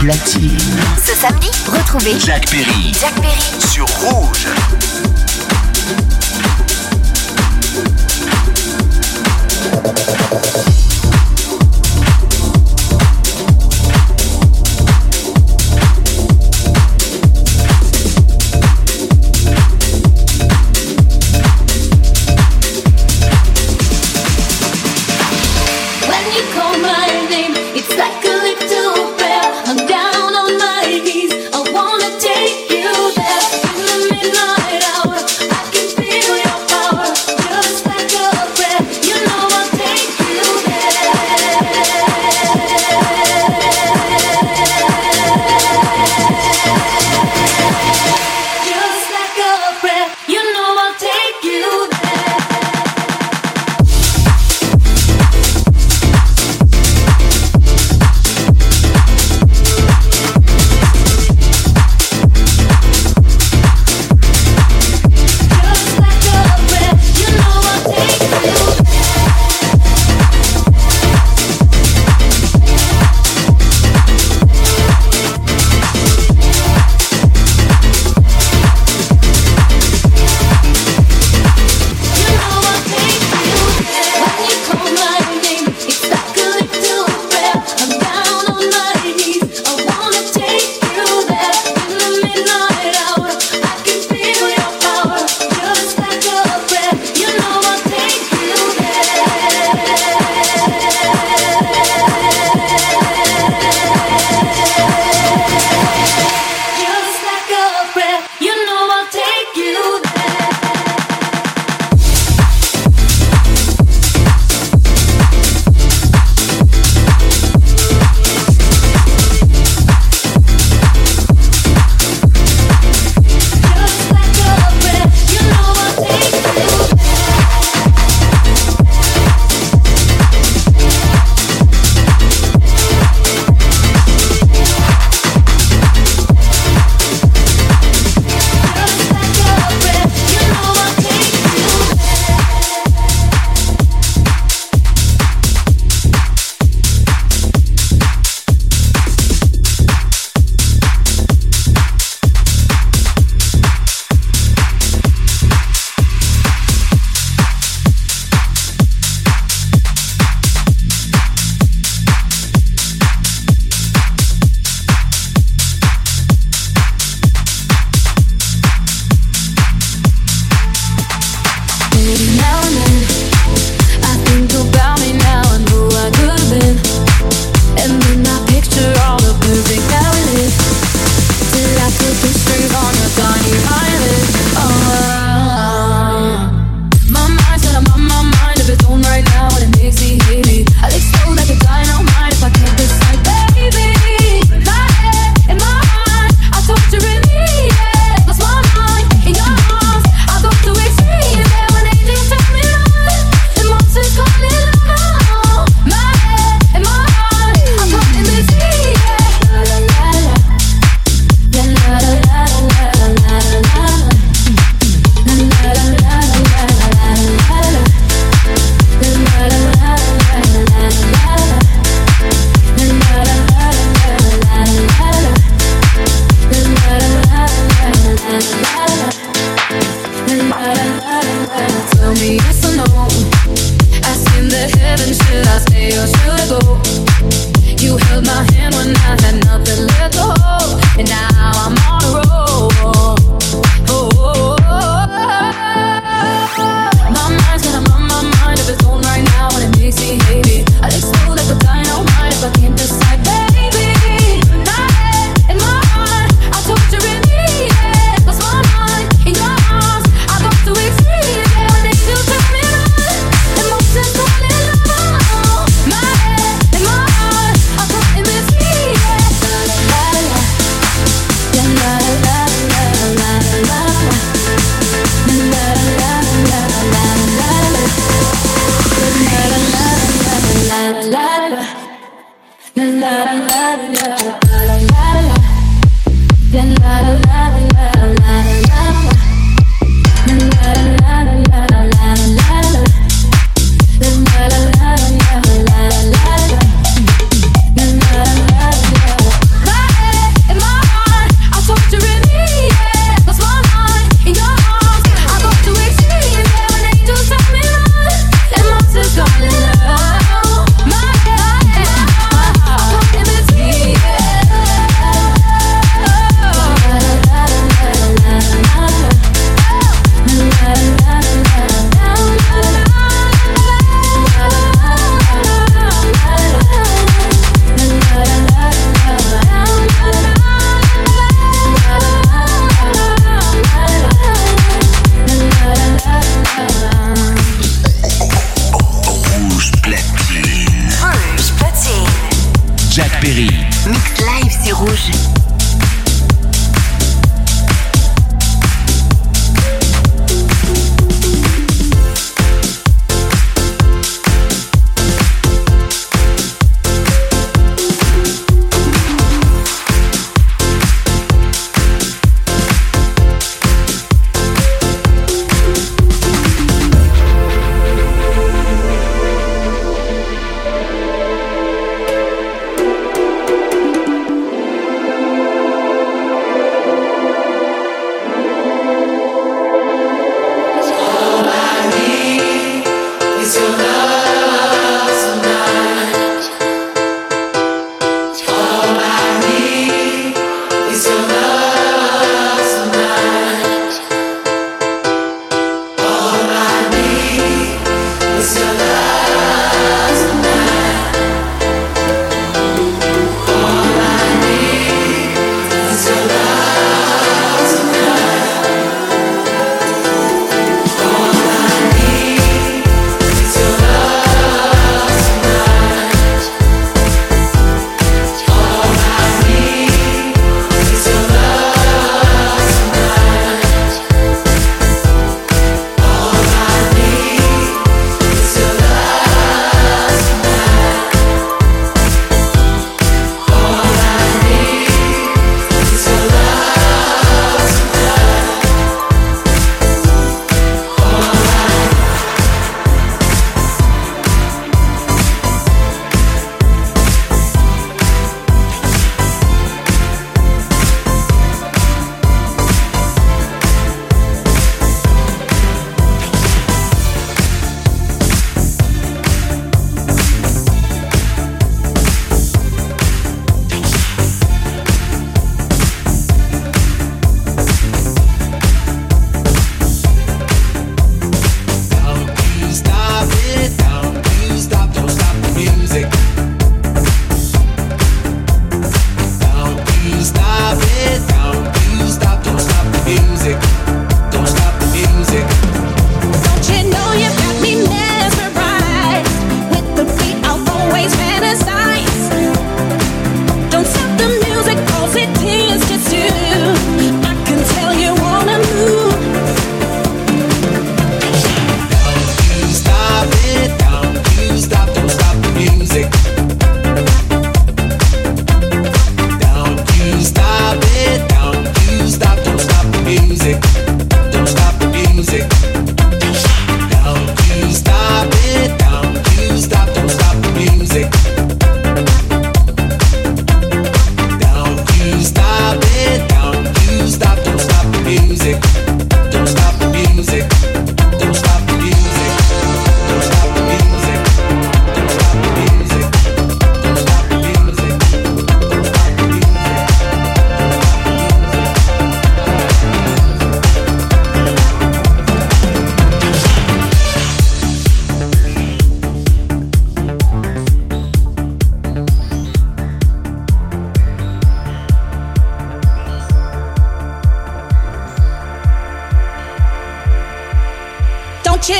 Ce samedi, retrouvez Jack Perry. Jack Perry sur Rouge.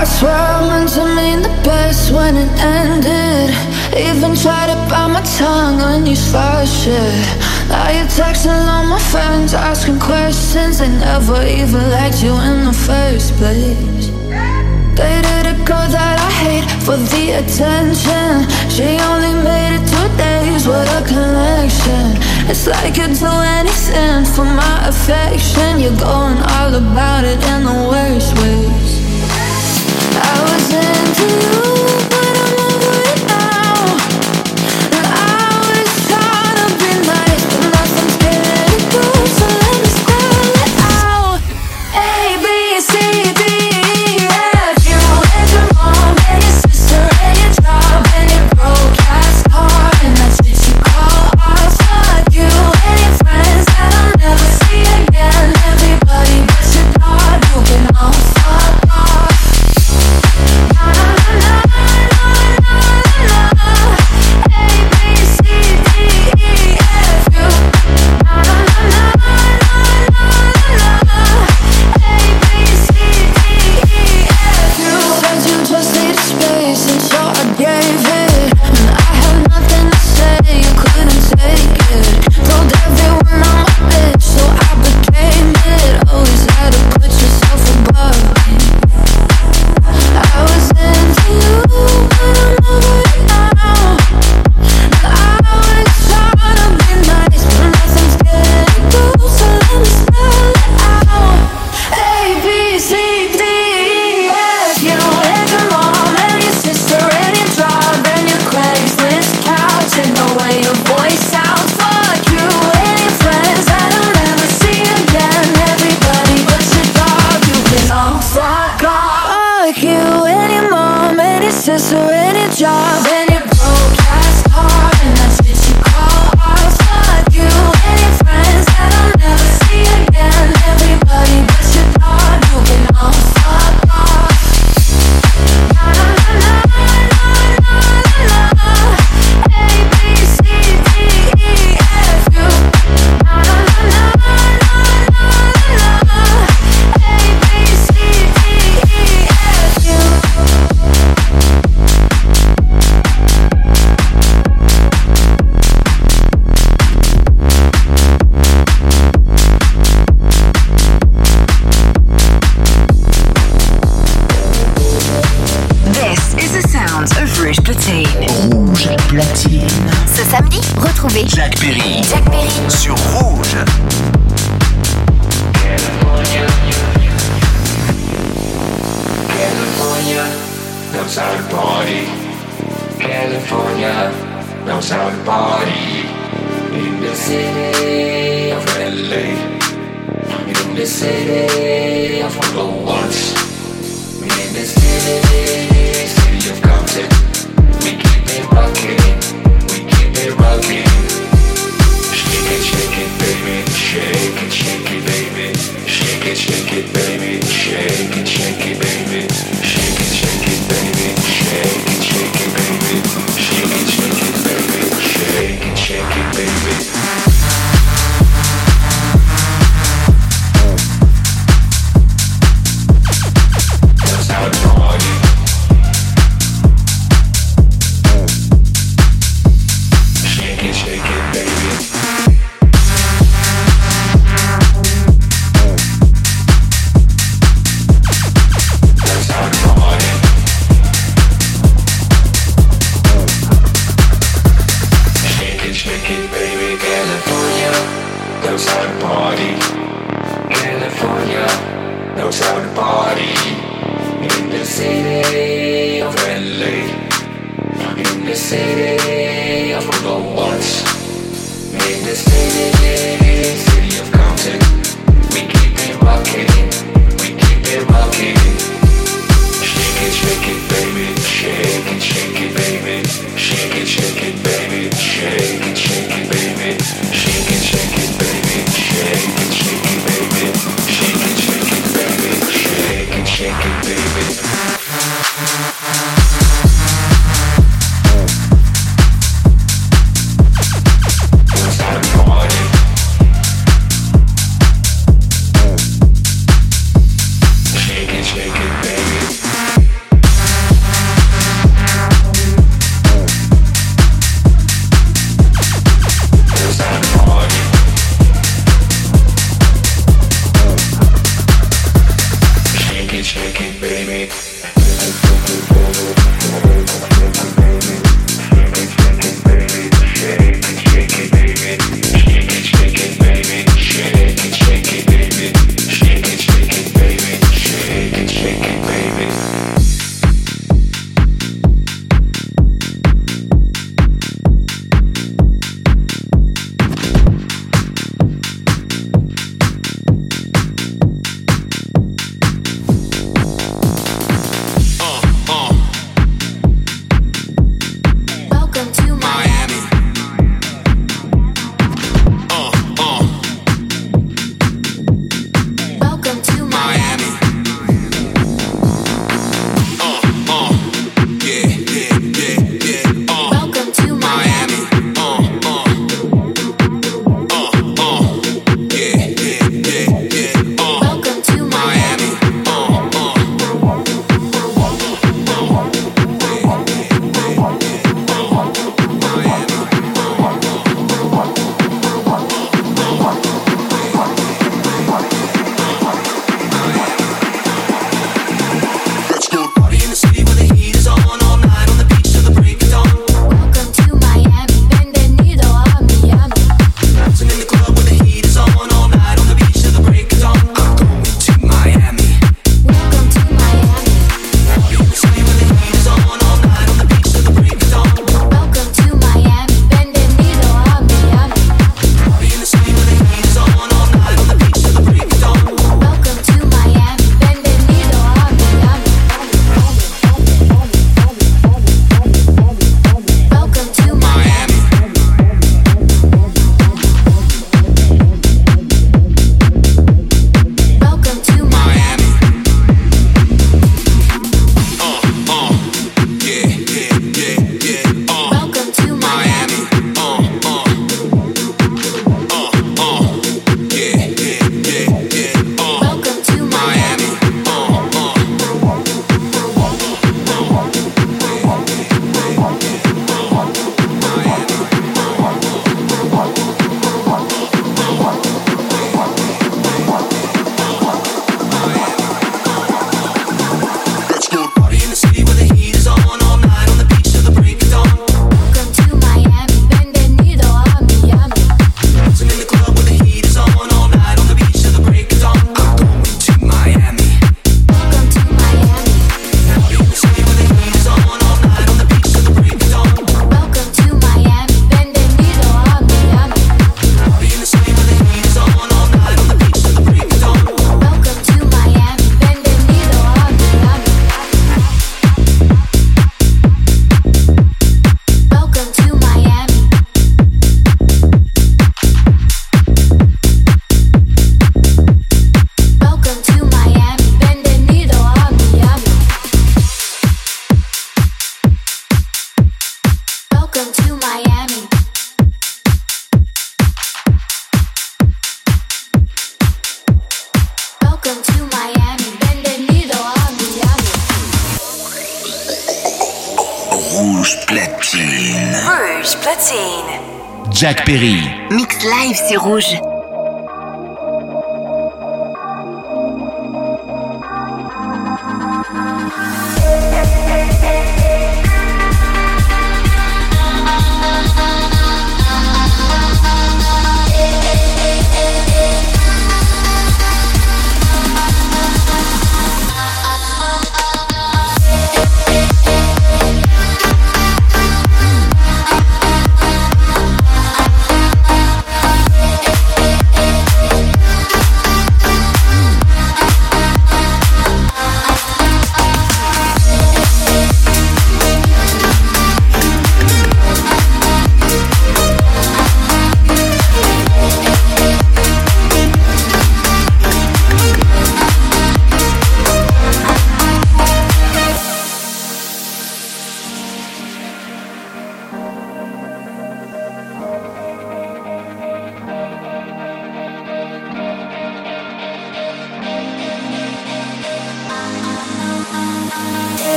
I swear I meant to mean the best when it ended. Even tried to bite my tongue when you started shit. Now you're texting all my friends, asking questions. They never even liked you in the first place. Dated a girl that I hate for the attention. She only made it two days what a connection. It's like you'd do anything for my affection. You're going all about it in the worst ways. I was into you,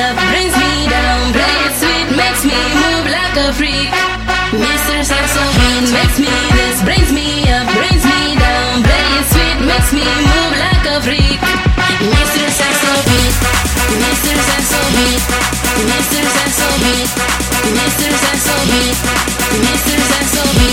up, brings me down. Play it sweet, makes me move like a freak. Mr. Saxophone makes me this, brings me up, brings me down. Play it sweet, makes me move like a freak. Mr. Saxophone, Mr. Saxophone, Mr. Saxophone, Mr. Saxophone, Mr. Saxophone.